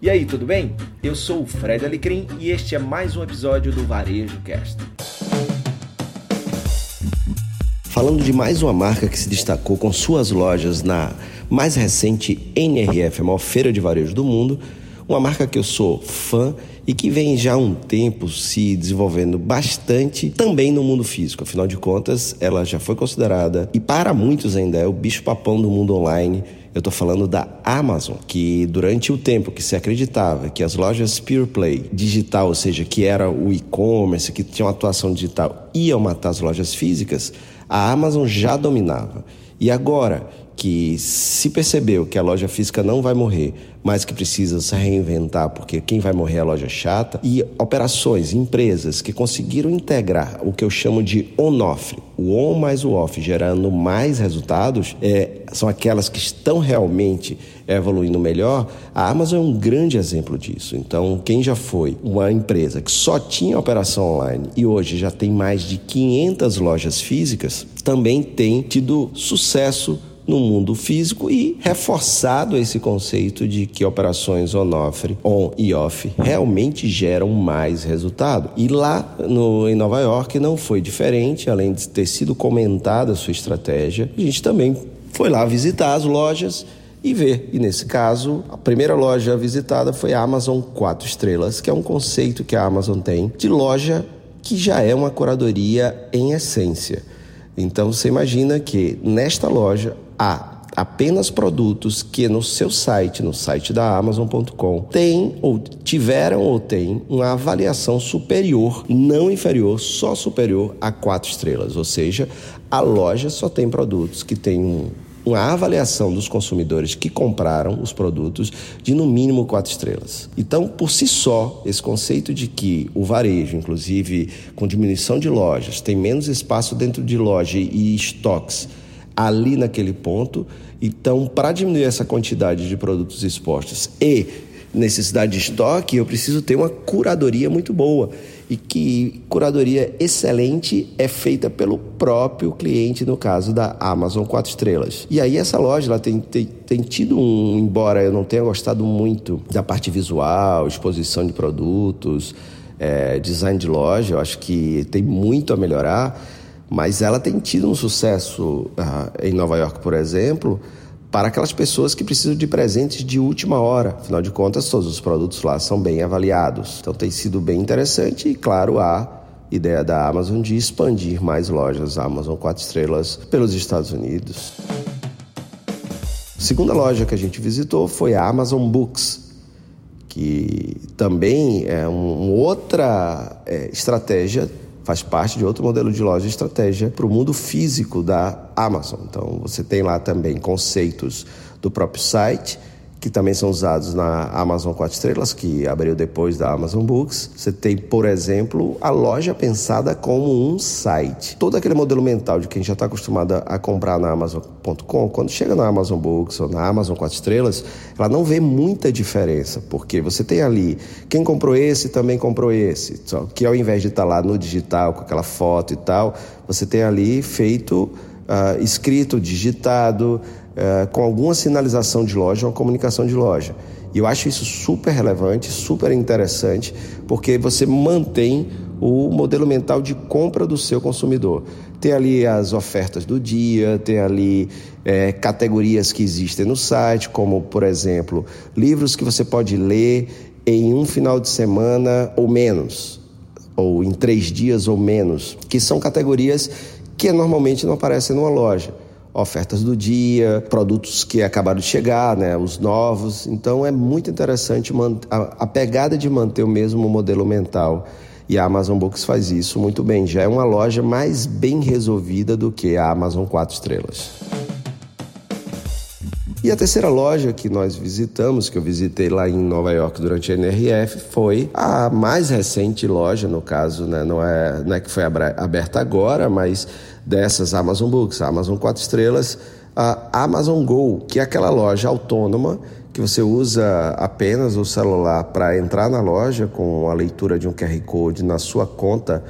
E aí, tudo bem? Eu sou o Fred Alecrim e este é mais um episódio do Varejo Cast. Falando de mais uma marca que se destacou com suas lojas na mais recente NRF, a maior feira de varejo do mundo, uma marca que eu sou fã e que vem já há um tempo se desenvolvendo bastante também no mundo físico. Afinal de contas, ela já foi considerada, e para muitos ainda é, o bicho-papão do mundo online. Eu estou falando da Amazon, que durante o tempo que se acreditava que as lojas Pure Play digital, ou seja, que era o e-commerce, que tinha uma atuação digital, iam matar as lojas físicas, a Amazon já dominava. E agora que se percebeu que a loja física não vai morrer, mas que precisa se reinventar, porque quem vai morrer é a loja chata, e operações, empresas que conseguiram integrar o que eu chamo de on-off, o on mais o off, gerando mais resultados, é, são aquelas que estão realmente evoluindo melhor. A Amazon é um grande exemplo disso. Então, quem já foi uma empresa que só tinha operação online e hoje já tem mais de 500 lojas físicas, também tem tido sucesso no mundo físico e reforçado esse conceito de que operações on-off on e off realmente geram mais resultado. E lá no, em Nova York não foi diferente, além de ter sido comentada a sua estratégia, a gente também foi lá visitar as lojas e ver. E nesse caso, a primeira loja visitada foi a Amazon 4 estrelas, que é um conceito que a Amazon tem de loja que já é uma curadoria em essência. Então você imagina que nesta loja há apenas produtos que no seu site, no site da Amazon.com, tem ou tiveram ou tem uma avaliação superior, não inferior, só superior a quatro estrelas. Ou seja, a loja só tem produtos que têm um uma avaliação dos consumidores que compraram os produtos de no mínimo quatro estrelas. Então, por si só, esse conceito de que o varejo, inclusive com diminuição de lojas, tem menos espaço dentro de loja e estoques ali naquele ponto. Então, para diminuir essa quantidade de produtos expostos e necessidade de estoque, eu preciso ter uma curadoria muito boa. E que curadoria excelente é feita pelo próprio cliente, no caso da Amazon 4 estrelas. E aí essa loja ela tem, tem, tem tido um, embora eu não tenha gostado muito da parte visual, exposição de produtos, é, design de loja, eu acho que tem muito a melhorar mas ela tem tido um sucesso uh, em Nova York, por exemplo, para aquelas pessoas que precisam de presentes de última hora. Afinal de contas, todos os produtos lá são bem avaliados. Então tem sido bem interessante e, claro, a ideia da Amazon de expandir mais lojas Amazon 4 estrelas pelos Estados Unidos. A segunda loja que a gente visitou foi a Amazon Books, que também é uma outra é, estratégia faz parte de outro modelo de loja estratégia para o mundo físico da Amazon. Então, você tem lá também conceitos do próprio site que também são usados na Amazon 4 estrelas, que abriu depois da Amazon Books. Você tem, por exemplo, a loja pensada como um site. Todo aquele modelo mental de quem já está acostumado a comprar na Amazon.com, quando chega na Amazon Books ou na Amazon 4 estrelas, ela não vê muita diferença, porque você tem ali quem comprou esse também comprou esse, só que ao invés de estar tá lá no digital com aquela foto e tal, você tem ali feito uh, escrito, digitado, é, com alguma sinalização de loja, uma comunicação de loja. E eu acho isso super relevante, super interessante, porque você mantém o modelo mental de compra do seu consumidor. Tem ali as ofertas do dia, tem ali é, categorias que existem no site, como, por exemplo, livros que você pode ler em um final de semana ou menos, ou em três dias ou menos, que são categorias que normalmente não aparecem numa loja ofertas do dia, produtos que acabaram de chegar, né, os novos. Então é muito interessante a pegada de manter o mesmo modelo mental. E a Amazon Books faz isso muito bem. Já é uma loja mais bem resolvida do que a Amazon 4 estrelas. E a terceira loja que nós visitamos, que eu visitei lá em Nova York durante a NRF, foi a mais recente loja, no caso, né? não, é, não é que foi aberta agora, mas dessas Amazon Books, Amazon 4 estrelas, a Amazon Go, que é aquela loja autônoma que você usa apenas o celular para entrar na loja com a leitura de um QR Code na sua conta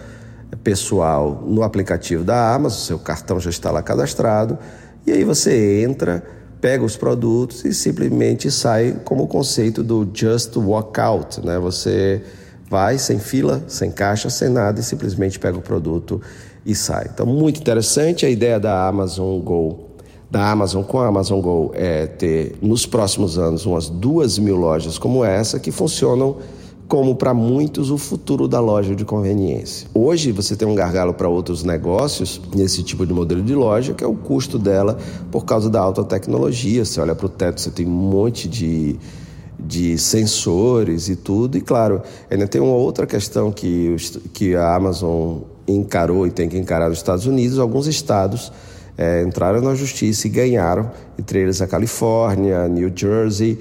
pessoal no aplicativo da Amazon, seu cartão já está lá cadastrado, e aí você entra, pega os produtos e simplesmente sai como o conceito do just walk out, né? Você vai sem fila, sem caixa, sem nada e simplesmente pega o produto e sai. Então, muito interessante a ideia da Amazon Go, da Amazon com a Amazon Go é ter nos próximos anos umas duas mil lojas como essa que funcionam como para muitos o futuro da loja de conveniência. Hoje você tem um gargalo para outros negócios nesse tipo de modelo de loja, que é o custo dela por causa da alta tecnologia. Você olha para o teto, você tem um monte de de sensores e tudo. E claro, ainda tem uma outra questão que, que a Amazon encarou e tem que encarar nos Estados Unidos. Alguns estados é, entraram na justiça e ganharam, entre eles a Califórnia, New Jersey,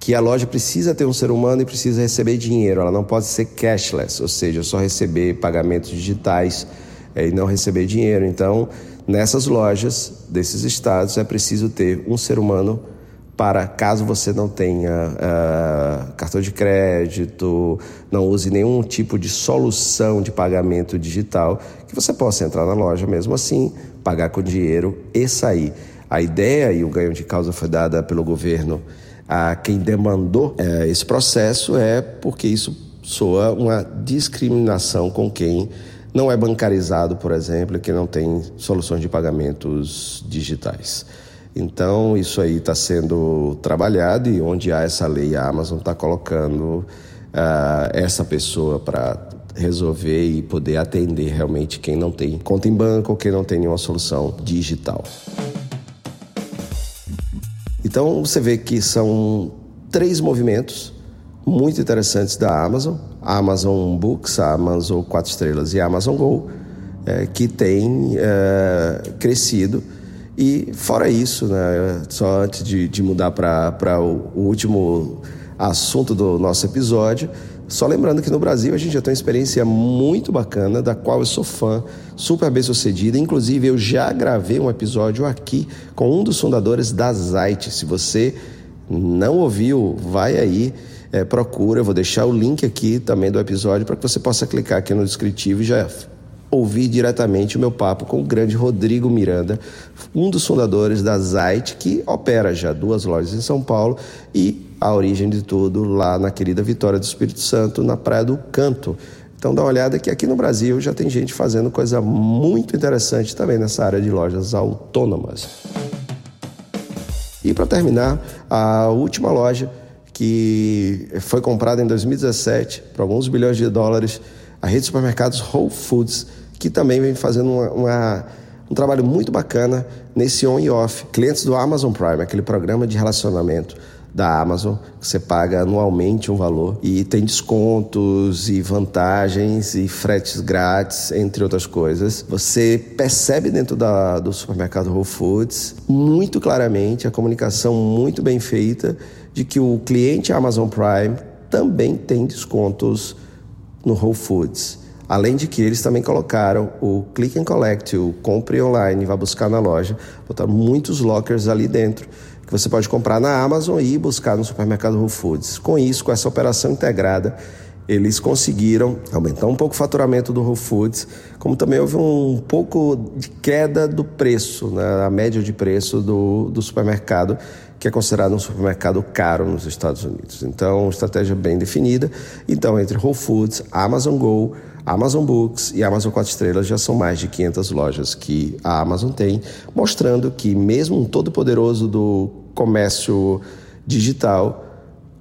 que a loja precisa ter um ser humano e precisa receber dinheiro. Ela não pode ser cashless, ou seja, só receber pagamentos digitais é, e não receber dinheiro. Então, nessas lojas desses estados é preciso ter um ser humano para caso você não tenha uh, cartão de crédito, não use nenhum tipo de solução de pagamento digital, que você possa entrar na loja mesmo assim, pagar com dinheiro e sair. A ideia e o ganho de causa foi dada pelo governo a quem demandou uh, esse processo é porque isso soa uma discriminação com quem não é bancarizado, por exemplo, e que não tem soluções de pagamentos digitais. Então, isso aí está sendo trabalhado e onde há essa lei, a Amazon está colocando uh, essa pessoa para resolver e poder atender realmente quem não tem conta em banco ou quem não tem nenhuma solução digital. Então, você vê que são três movimentos muito interessantes da Amazon: Amazon Books, a Amazon 4 Estrelas e a Amazon Go, é, que têm é, crescido e fora isso, né, só antes de, de mudar para o, o último assunto do nosso episódio, só lembrando que no Brasil a gente já tem uma experiência muito bacana, da qual eu sou fã, super bem sucedida. Inclusive, eu já gravei um episódio aqui com um dos fundadores da Zite. Se você não ouviu, vai aí, é, procura. Eu vou deixar o link aqui também do episódio para que você possa clicar aqui no descritivo e já ouvi diretamente o meu papo com o grande Rodrigo Miranda, um dos fundadores da Zite, que opera já duas lojas em São Paulo e a origem de tudo lá na querida Vitória do Espírito Santo, na Praia do Canto. Então dá uma olhada que aqui no Brasil já tem gente fazendo coisa muito interessante também nessa área de lojas autônomas. E para terminar, a última loja que foi comprada em 2017 por alguns bilhões de dólares, a rede de supermercados Whole Foods que também vem fazendo uma, uma, um trabalho muito bacana nesse on e off. Clientes do Amazon Prime, aquele programa de relacionamento da Amazon, que você paga anualmente um valor e tem descontos e vantagens e fretes grátis, entre outras coisas. Você percebe dentro da, do supermercado Whole Foods muito claramente a comunicação muito bem feita de que o cliente Amazon Prime também tem descontos no Whole Foods. Além de que eles também colocaram o Click and Collect, o compre online, vá buscar na loja, botaram muitos lockers ali dentro que você pode comprar na Amazon e buscar no supermercado Whole Foods. Com isso, com essa operação integrada, eles conseguiram aumentar um pouco o faturamento do Whole Foods, como também houve um pouco de queda do preço, né, a média de preço do, do supermercado, que é considerado um supermercado caro nos Estados Unidos. Então, estratégia bem definida. Então, entre Whole Foods, Amazon Go, Amazon Books e Amazon 4 Estrelas já são mais de 500 lojas que a Amazon tem, mostrando que mesmo um todo-poderoso do comércio digital,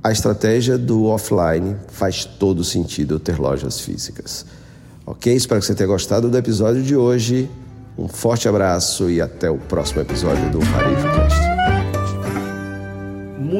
a estratégia do offline faz todo sentido ter lojas físicas. Ok? Espero que você tenha gostado do episódio de hoje. Um forte abraço e até o próximo episódio do VarejoCast.